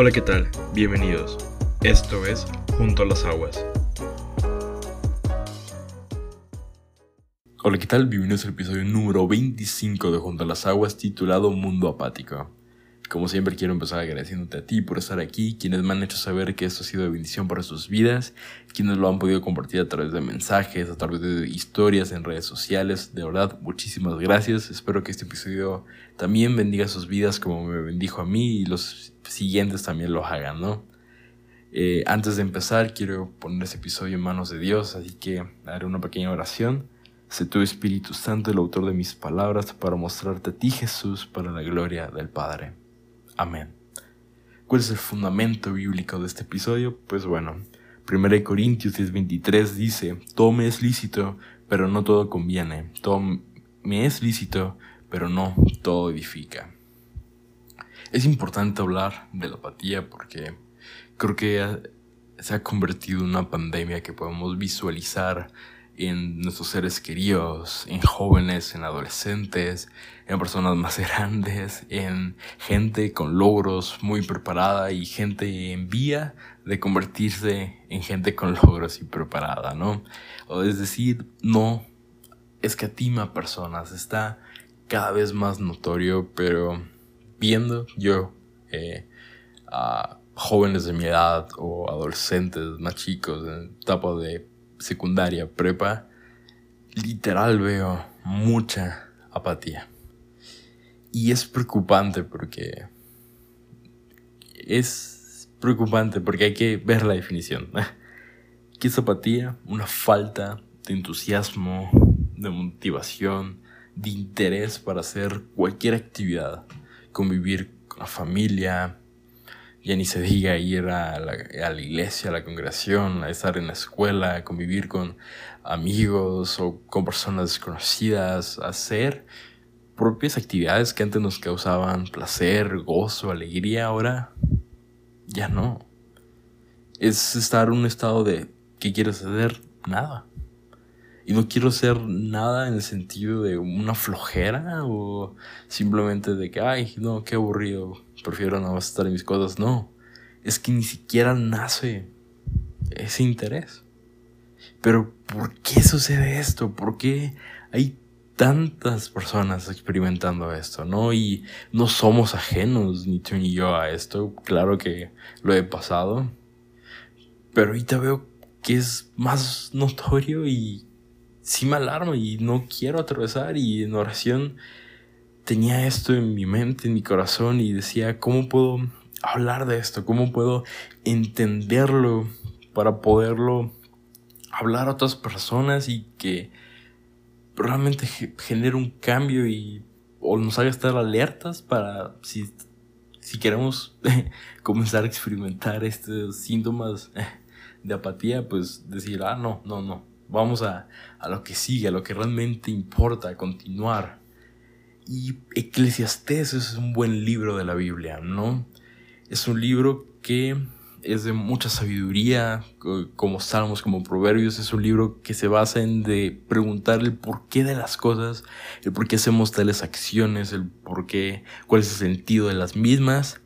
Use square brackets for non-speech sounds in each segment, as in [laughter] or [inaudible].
Hola, ¿qué tal? Bienvenidos. Esto es Junto a las Aguas. Hola, ¿qué tal? Bienvenidos al episodio número 25 de Junto a las Aguas titulado Mundo Apático. Como siempre quiero empezar agradeciéndote a ti por estar aquí, quienes me han hecho saber que esto ha sido de bendición para sus vidas, quienes lo han podido compartir a través de mensajes, a través de historias en redes sociales. De verdad, muchísimas gracias. Espero que este episodio también bendiga sus vidas como me bendijo a mí y los siguientes también lo hagan, ¿no? Eh, antes de empezar, quiero poner este episodio en manos de Dios, así que haré una pequeña oración. Sé tu Espíritu Santo el autor de mis palabras para mostrarte a ti, Jesús, para la gloria del Padre. Amén. ¿Cuál es el fundamento bíblico de este episodio? Pues bueno, 1 Corintios 10:23 dice, todo me es lícito, pero no todo conviene. Todo me es lícito, pero no todo edifica. Es importante hablar de la apatía porque creo que se ha convertido en una pandemia que podemos visualizar en nuestros seres queridos, en jóvenes, en adolescentes, en personas más [laughs] grandes, en gente con logros muy preparada y gente en vía de convertirse en gente con [laughs] logros y preparada, ¿no? O es decir, no escatima personas, está cada vez más notorio, pero viendo yo eh, a jóvenes de mi edad o adolescentes más chicos en etapa de secundaria, prepa, literal veo mucha apatía. Y es preocupante porque... Es preocupante porque hay que ver la definición. [laughs] ¿Qué es apatía? Una falta de entusiasmo, de motivación, de interés para hacer cualquier actividad. Convivir con la familia, ya ni se diga ir a la, iglesia, a la congregación, a estar en la escuela, a convivir con amigos o con personas desconocidas, hacer propias actividades que antes nos causaban placer, gozo, alegría, ahora ya no. Es estar en un estado de que quieres hacer nada. Y no quiero hacer nada en el sentido de una flojera o simplemente de que, ay, no, qué aburrido, prefiero no estar en mis cosas. No, es que ni siquiera nace ese interés. Pero ¿por qué sucede esto? ¿Por qué hay tantas personas experimentando esto, ¿no? Y no somos ajenos, ni tú ni yo, a esto. Claro que lo he pasado. Pero ahorita veo que es más notorio y sí me alarmo y no quiero atravesar y en oración tenía esto en mi mente, en mi corazón y decía, ¿cómo puedo hablar de esto? ¿Cómo puedo entenderlo para poderlo hablar a otras personas y que realmente genere un cambio y o nos haga estar alertas para si, si queremos [laughs] comenzar a experimentar estos síntomas de apatía, pues decir, ah, no, no, no, Vamos a, lo que sigue, a lo que realmente importa, a continuar. Y Eclesiastés es un buen libro de la Biblia, ¿no? Es un libro que es de mucha sabiduría, como Salmos, como Proverbios, es un libro que se basa en de preguntar el porqué de las cosas, el por qué hacemos tales acciones, el por qué, cuál es el sentido de las mismas.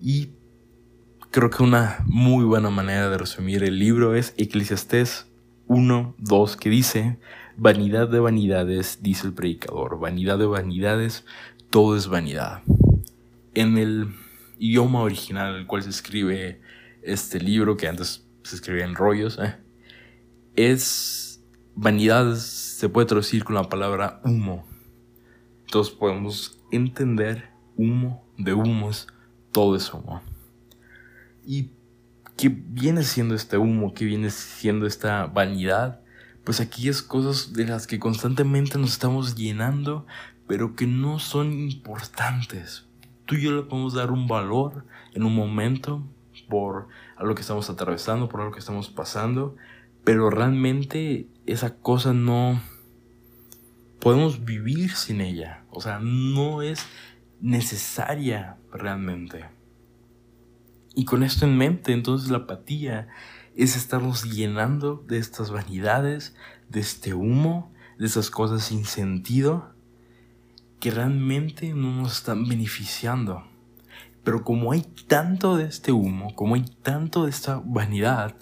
Y creo que una muy buena manera de resumir el libro es Eclesiastés 1, 2, que dice, vanidad de vanidades, dice el predicador, vanidad de vanidades, todo es vanidad. En el idioma original el cual se escribe este libro, que antes se escribía en rollos, ¿eh? es vanidad, se puede traducir con la palabra humo. Entonces podemos entender humo de humos, todo es humo. Y ¿Qué viene siendo este humo? ¿Qué viene siendo esta vanidad? Pues aquellas cosas de las que constantemente nos estamos llenando, pero que no son importantes. Tú y yo le podemos dar un valor en un momento por algo que estamos atravesando, por algo que estamos pasando, pero realmente esa cosa no podemos vivir sin ella. O sea, no es necesaria realmente. Y con esto en mente, entonces la apatía es estarnos llenando de estas vanidades, de este humo, de esas cosas sin sentido que realmente no nos están beneficiando. Pero como hay tanto de este humo, como hay tanto de esta vanidad,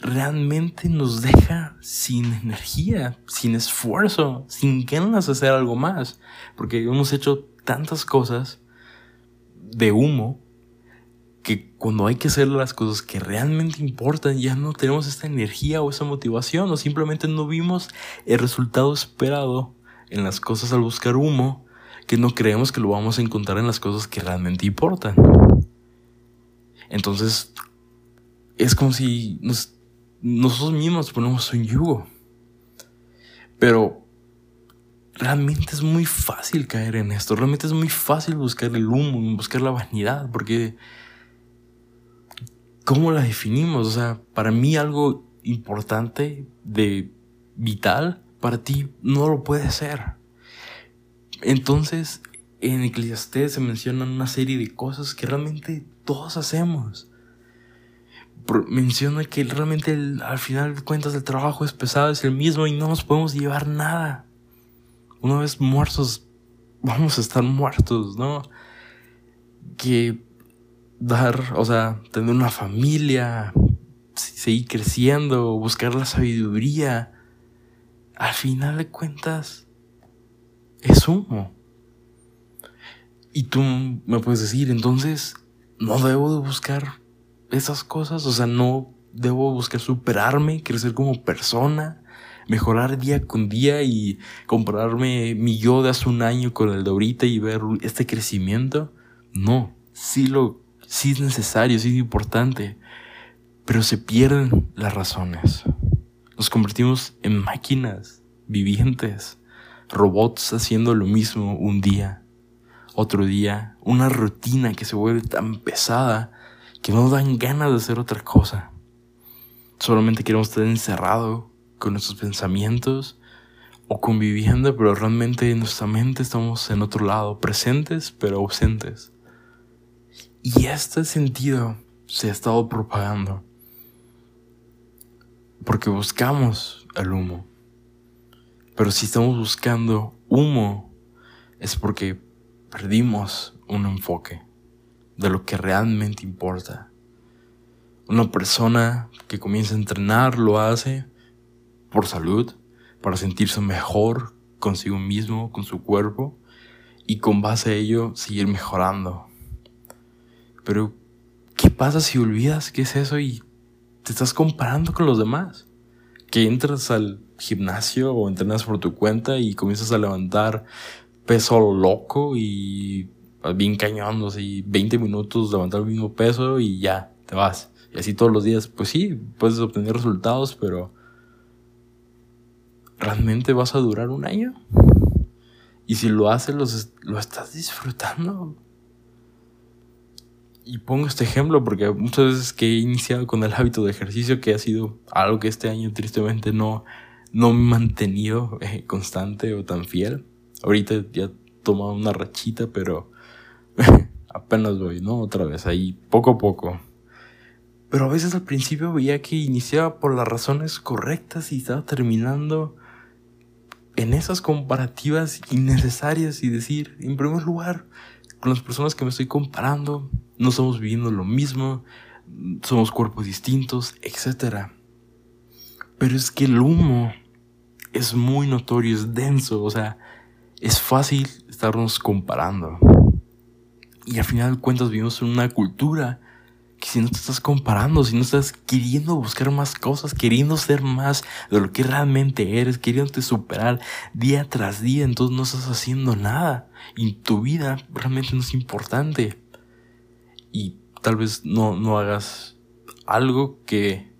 realmente nos deja sin energía, sin esfuerzo, sin ganas de hacer algo más. Porque hemos hecho tantas cosas de humo cuando hay que hacer las cosas que realmente importan ya no tenemos esta energía o esa motivación o simplemente no vimos el resultado esperado en las cosas al buscar humo que no creemos que lo vamos a encontrar en las cosas que realmente importan. Entonces es como si nosotros mismos ponemos un yugo. Pero realmente es muy fácil caer en esto, realmente es muy fácil buscar el humo, buscar la vanidad, porque ¿cómo la definimos? O sea, para mí algo importante de vital, para ti no lo puede ser. Entonces, en Eclesiastés se mencionan una serie de cosas que realmente todos hacemos. Menciona que realmente al final de cuentas el trabajo es pesado, es el mismo y no nos podemos llevar nada. Una vez muertos, vamos a estar muertos, ¿no? Que dar, o sea, tener una familia, seguir creciendo, buscar la sabiduría, al final de cuentas es humo. Y tú me puedes decir, entonces, no debo de buscar esas cosas, o sea, no debo buscar superarme, crecer como persona, mejorar día con día y compararme mi yo de hace un año con el de ahorita y ver este crecimiento. No, sí lo sí es necesario, sí es importante, pero se pierden las razones. Nos convertimos en máquinas vivientes, robots haciendo lo mismo un día, otro día, una rutina que se vuelve tan pesada que no dan ganas de hacer otra cosa. Solamente queremos estar encerrado con nuestros pensamientos o conviviendo, pero realmente en nuestra mente estamos en otro lado, presentes pero ausentes. Y este sentido se ha estado propagando. Porque buscamos el humo. Pero si estamos buscando humo, es porque perdimos un enfoque de lo que realmente importa. Una persona que comienza a entrenar lo hace por salud, para sentirse mejor consigo mismo, con su cuerpo, y con base a ello seguir mejorando. Pero, ¿qué pasa si olvidas qué es eso y te estás comparando con los demás? Que entras al gimnasio o entrenas por tu cuenta y comienzas a levantar peso loco y bien cañón, así 20 minutos levantar el mismo peso y ya, te vas. Y así todos los días, pues sí, puedes obtener resultados, pero ¿realmente vas a durar un año? Y si lo haces, lo estás disfrutando y pongo este ejemplo porque muchas veces que he iniciado con el hábito de ejercicio, que ha sido algo que este año tristemente no, no me he mantenido eh, constante o tan fiel. Ahorita ya he tomado una rachita, pero [laughs] apenas voy, ¿no? Otra vez, ahí poco a poco. Pero a veces al principio veía que iniciaba por las razones correctas y estaba terminando en esas comparativas innecesarias y decir, en primer lugar, con las personas que me estoy comparando, no estamos viviendo lo mismo, somos cuerpos distintos, etc. Pero es que el humo es muy notorio, es denso, o sea, es fácil estarnos comparando. Y al final de cuentas vivimos en una cultura que si no te estás comparando, si no estás queriendo buscar más cosas, queriendo ser más de lo que realmente eres, queriéndote superar día tras día, entonces no estás haciendo nada y tu vida realmente no es importante. Y tal vez no, no hagas algo que,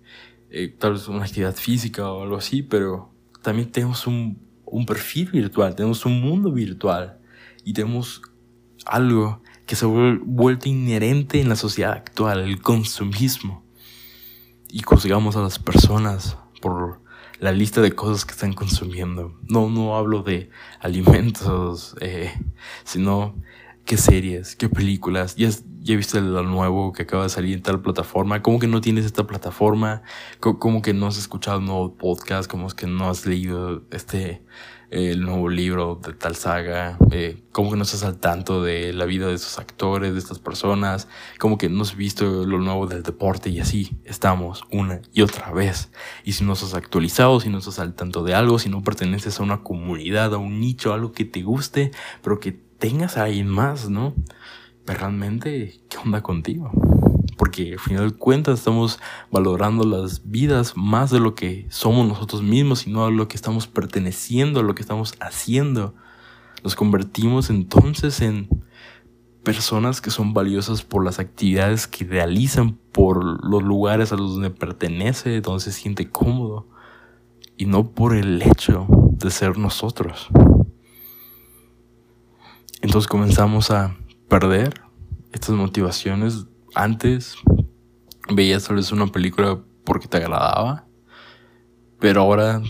eh, tal vez una actividad física o algo así, pero también tenemos un, un perfil virtual, tenemos un mundo virtual y tenemos algo que se ha vuelto inherente en la sociedad actual, el consumismo. Y juzgamos a las personas por la lista de cosas que están consumiendo. No, no hablo de alimentos, eh, sino qué series, qué películas. Ya, ya viste lo nuevo que acaba de salir en tal plataforma. ¿Cómo que no tienes esta plataforma? ¿Cómo, que no has escuchado un nuevo podcast? ¿Cómo es que no has leído este el nuevo libro de tal saga, eh, como que no estás al tanto de la vida de esos actores, de estas personas, como que no has visto lo nuevo del deporte y así estamos una y otra vez. Y si no estás actualizado, si no estás al tanto de algo, si no perteneces a una comunidad, a un nicho, algo que te guste, pero que tengas a alguien más, ¿no? Pero realmente, ¿qué onda contigo? porque al final de cuentas estamos valorando las vidas más de lo que somos nosotros mismos y no a lo que estamos perteneciendo, a lo que estamos haciendo. Nos convertimos entonces en personas que son valiosas por las actividades que realizan, por los lugares a los donde pertenece, donde se siente cómodo, y no por el hecho de ser nosotros. Entonces comenzamos a perder estas motivaciones antes veías tal vez una película porque te agradaba, pero ahora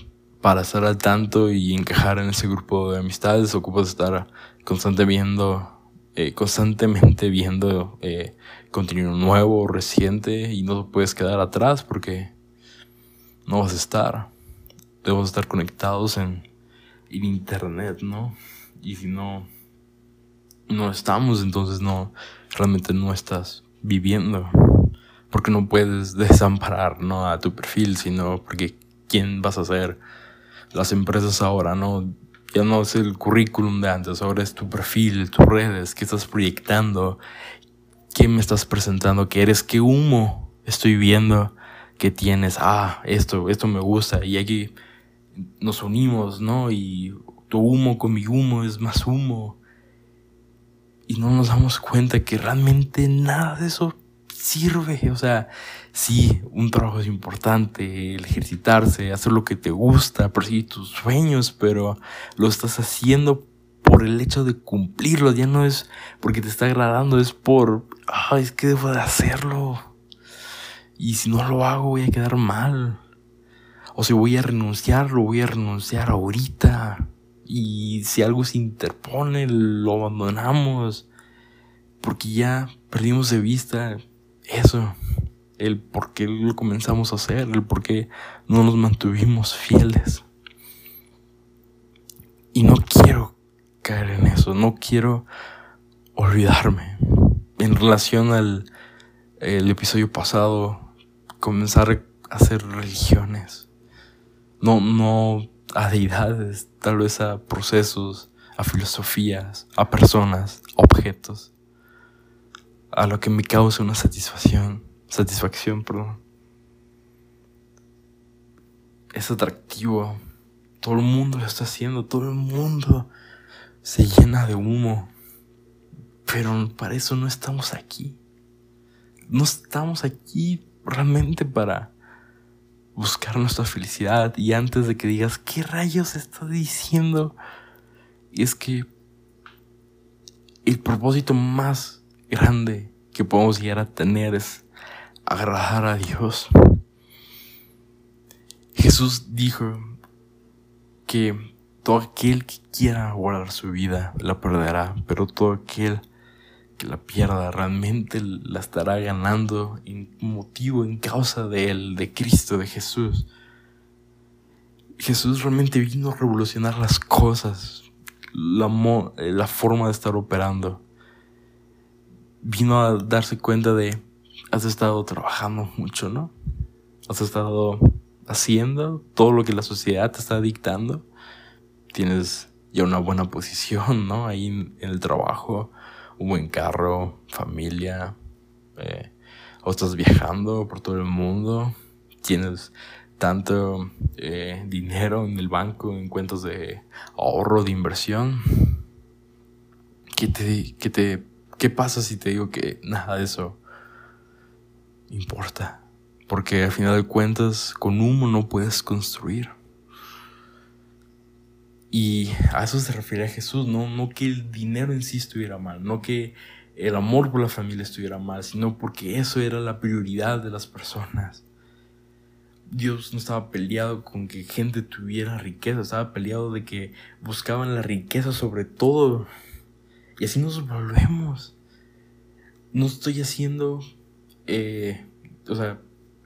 para estar al tanto y encajar en ese grupo de amistades ocupas estar constante viendo, eh, constantemente viendo eh, contenido nuevo, reciente y no puedes quedar atrás porque no vas a estar. Debemos estar conectados en, en internet, ¿no? Y si no, no estamos, entonces no, realmente no estás viviendo. Porque no puedes [laughs] desamparar ¿no? a tu perfil, sino porque quién vas a ser. Las empresas ahora no, ya no es el currículum de antes, ahora es tu perfil, tus redes, qué estás proyectando, qué me estás presentando, qué eres, qué humo estoy viendo que tienes. Ah, esto, esto me gusta. Y aquí nos unimos, ¿no? Y tu humo con mi humo es más humo y no nos damos cuenta que realmente nada de eso sirve. O sea, sí, un trabajo es importante, el ejercitarse, hacer lo que te gusta, perseguir tus sueños, pero lo estás haciendo por el hecho de cumplirlo. Ya no es porque te está agradando, es por, ay, es que debo de hacerlo. Y si no lo hago, voy a quedar mal. O si voy a renunciar, lo voy a renunciar ahorita y si algo se interpone lo abandonamos porque ya perdimos de vista eso, el por qué lo comenzamos a hacer, el por qué no nos mantuvimos fieles. Y no quiero caer en eso, no quiero olvidarme. En relación al el episodio pasado, comenzar a hacer religiones. No, no a deidades, tal vez a procesos, a filosofías, a personas, a objetos, a lo que me causa una satisfacción, satisfacción, perdón. Es atractivo, todo el mundo lo está haciendo, todo el mundo se llena de humo, pero para eso no estamos aquí. No estamos aquí realmente para buscar nuestra felicidad y antes de que digas, ¿qué rayos está diciendo? Y es que el propósito más grande que podemos llegar a tener es agradar a Dios. Jesús dijo que todo aquel que quiera guardar su vida la perderá, pero todo aquel que la pierda realmente la estará ganando en motivo, en causa de él, de Cristo, de Jesús. Jesús realmente vino a revolucionar las cosas, la, eh, la forma de estar operando. Vino a darse cuenta de, has estado trabajando mucho, ¿no? Has estado haciendo todo lo que la sociedad te está dictando. Tienes ya una buena posición, ¿no? Ahí en el trabajo un buen carro, familia, eh, o estás viajando por todo el mundo, tienes tanto eh, dinero en el banco, en cuentas de ahorro, de inversión. ¿Qué, te, qué, te, ¿Qué pasa si te digo que nada de eso importa? Porque al final de cuentas, con humo no puedes construir. Y a eso se refiere a Jesús, ¿no? no que el dinero en sí estuviera mal, no que el amor por la familia estuviera mal, sino porque eso era la prioridad de las personas. Dios no estaba peleado con que gente tuviera riqueza, estaba peleado de que buscaban la riqueza sobre todo. Y así nos volvemos. No estoy haciendo, eh, o sea,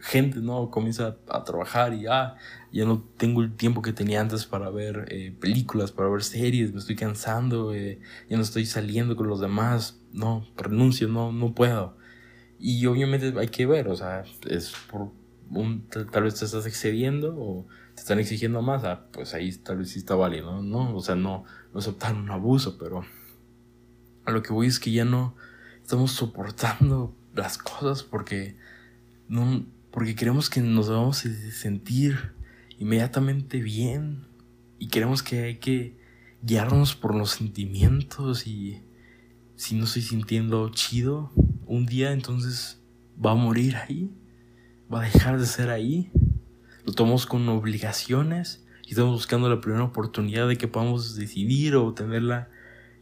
gente, ¿no? Comienza a, trabajar y ah, ya no tengo el tiempo que tenía antes para ver eh, películas, para ver series, me estoy cansando, eh, ya no estoy saliendo con los demás, no, renuncio, no, no puedo. Y obviamente hay que ver, o sea, es por un, tal vez te estás excediendo o te están exigiendo más, ah, pues ahí tal vez sí está válido, ¿no? O sea, no, no aceptar un abuso, pero a lo que voy es que ya no estamos soportando las cosas porque no, porque queremos que nos vamos a sentir inmediatamente bien y queremos que hay que guiarnos por los sentimientos y si no estoy sintiendo chido un día entonces va a morir ahí va a dejar de ser ahí lo tomamos con obligaciones y estamos buscando la primera oportunidad de que podamos decidir o tener la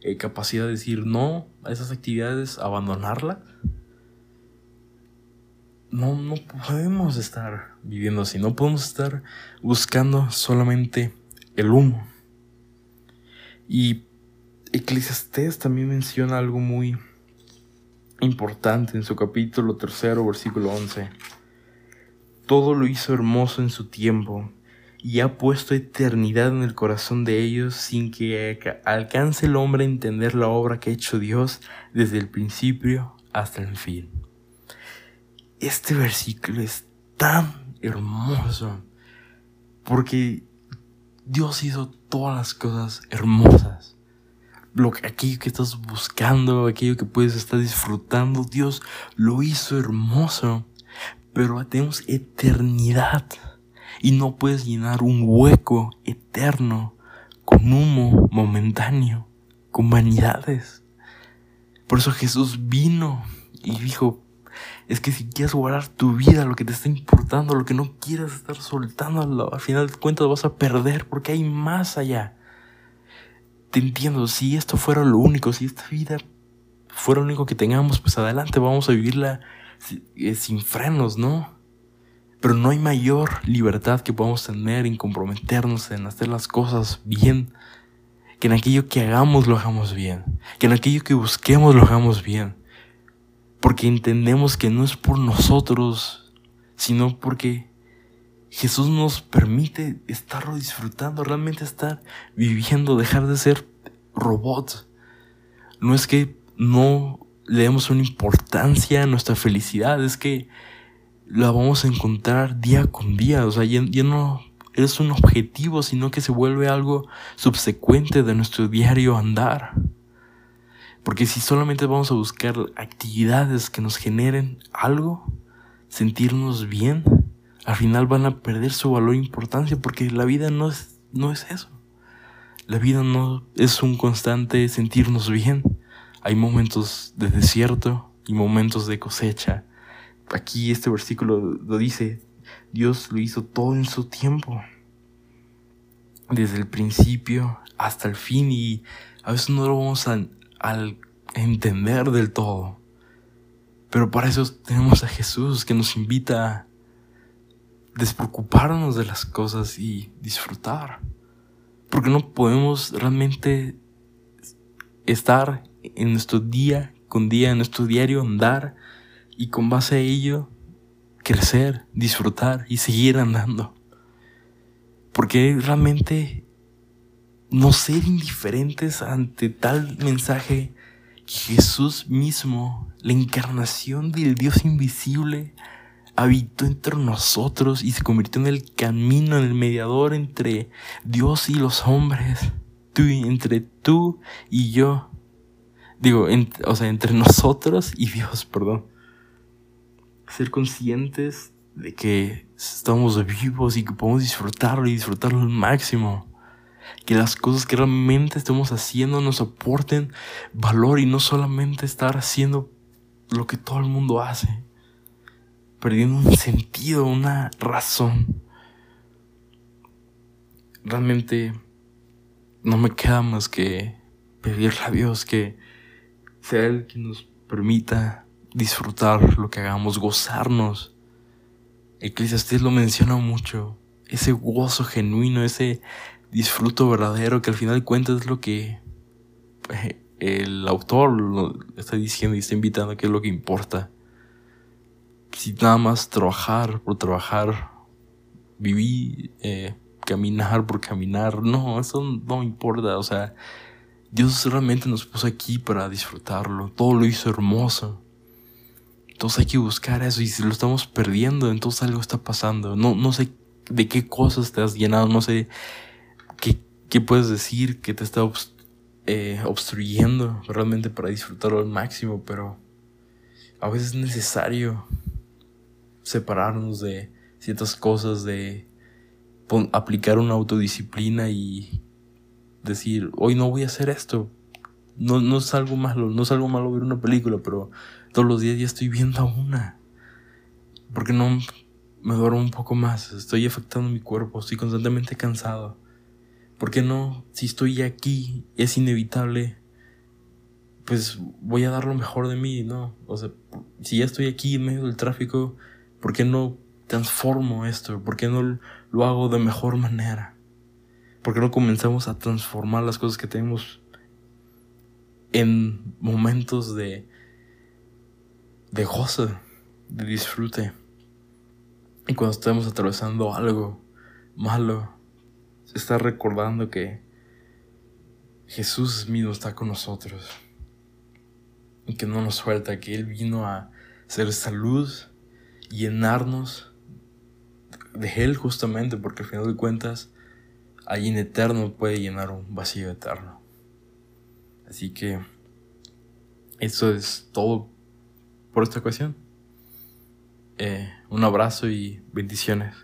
eh, capacidad de decir no a esas actividades, abandonarlas. No, no podemos estar viviendo así, no podemos estar buscando solamente el humo. Y Eclesiastés también menciona algo muy importante en su capítulo tercero, versículo 11. Todo lo hizo hermoso en su tiempo y ha puesto eternidad en el corazón de ellos sin que alcance el hombre a entender la obra que ha hecho Dios desde el principio hasta el fin. Este versículo es tan hermoso porque Dios hizo todas las cosas hermosas. Lo, aquello que estás buscando, aquello que puedes estar disfrutando, Dios lo hizo hermoso, pero tenemos eternidad y no puedes llenar un hueco eterno con humo momentáneo, con vanidades. Por eso Jesús vino y dijo, es que si quieres guardar tu vida, lo que te está importando, lo que no quieras estar soltando, al final de cuentas vas a perder porque hay más allá. Te entiendo, si esto fuera lo único, si esta vida fuera lo único que tengamos, pues adelante vamos a vivirla eh, sin frenos, ¿no? Pero no hay mayor libertad que podamos tener en comprometernos en hacer las cosas bien, que en aquello que hagamos lo hagamos bien, que en aquello que busquemos lo hagamos bien. Porque entendemos que no es por nosotros, sino porque Jesús nos permite estarlo disfrutando, realmente estar viviendo, dejar de ser robots. No es que no le demos una importancia a nuestra felicidad, es que la vamos a encontrar día con día. O sea, ya, no es un objetivo, sino que se vuelve algo subsecuente de nuestro diario andar. Porque si solamente vamos a buscar actividades que nos generen algo, sentirnos bien, al final van a perder su valor e importancia porque la vida no es, no es eso. La vida no es un constante sentirnos bien. Hay momentos de desierto y momentos de cosecha aquí este versículo lo dice, Dios lo hizo todo en su tiempo, desde el principio hasta el fin y a veces no lo vamos a, entender del todo. Pero para eso tenemos a Jesús que nos invita a despreocuparnos de las cosas y disfrutar. Porque no podemos realmente estar en nuestro día con día, en nuestro diario andar y con base a ello crecer, disfrutar y seguir andando. Porque realmente no ser indiferentes ante tal mensaje que Jesús mismo, la encarnación del Dios invisible, habitó entre nosotros y se convirtió en el camino, en el mediador entre Dios y los hombres, tú, entre tú y yo. Digo, o sea, entre nosotros y Dios, perdón ser conscientes de que estamos vivos y que podemos disfrutarlo y disfrutarlo al máximo. Que las cosas que realmente estamos haciendo nos aporten valor y no solamente estar haciendo lo que todo el mundo hace. Perdiendo un sentido, una razón. Realmente no me queda más que pedirle a Dios que sea Él quien nos permita disfrutar lo que hagamos, gozarnos. Eclesiastés lo menciona mucho, ese gozo genuino, ese disfruto verdadero que al final de cuentas es lo que eh, el autor está diciendo y está invitando que es lo que importa. si nada más trabajar por trabajar, vivir, eh, caminar por caminar, no, eso no importa, o sea, Dios realmente nos puso aquí para disfrutarlo, todo lo hizo hermoso. Entonces hay que buscar eso y si lo estamos perdiendo, entonces algo está pasando. No, no sé de qué cosas te has llenado, no sé qué, puedes decir que te está eh, obstruyendo realmente para disfrutarlo al máximo, pero a veces es necesario separarnos de ciertas cosas, de aplicar una autodisciplina y decir, hoy no voy a hacer esto. No, no es algo malo, no es algo malo ver una película, pero todos los días ya estoy viendo una. Porque no me duermo un poco más? Estoy afectando mi cuerpo, estoy constantemente cansado. ¿Por qué no? Si estoy aquí, es inevitable, pues voy a dar lo mejor de mí, ¿no? O sea, si ya estoy aquí en medio del tráfico, ¿por qué no transformo esto? ¿Por qué no lo hago de mejor manera? ¿Por qué no comenzamos a transformar las cosas que tenemos en momentos de, de gozo, de disfrute? Y cuando estemos atravesando algo malo, está recordando que Jesús mismo está con nosotros y que no nos suelta, que Él vino a ser salud, llenarnos de Él justamente, porque al final de cuentas, allí en eterno puede llenar un vacío eterno. Así que eso es todo por esta ocasión. Eh, un abrazo y bendiciones.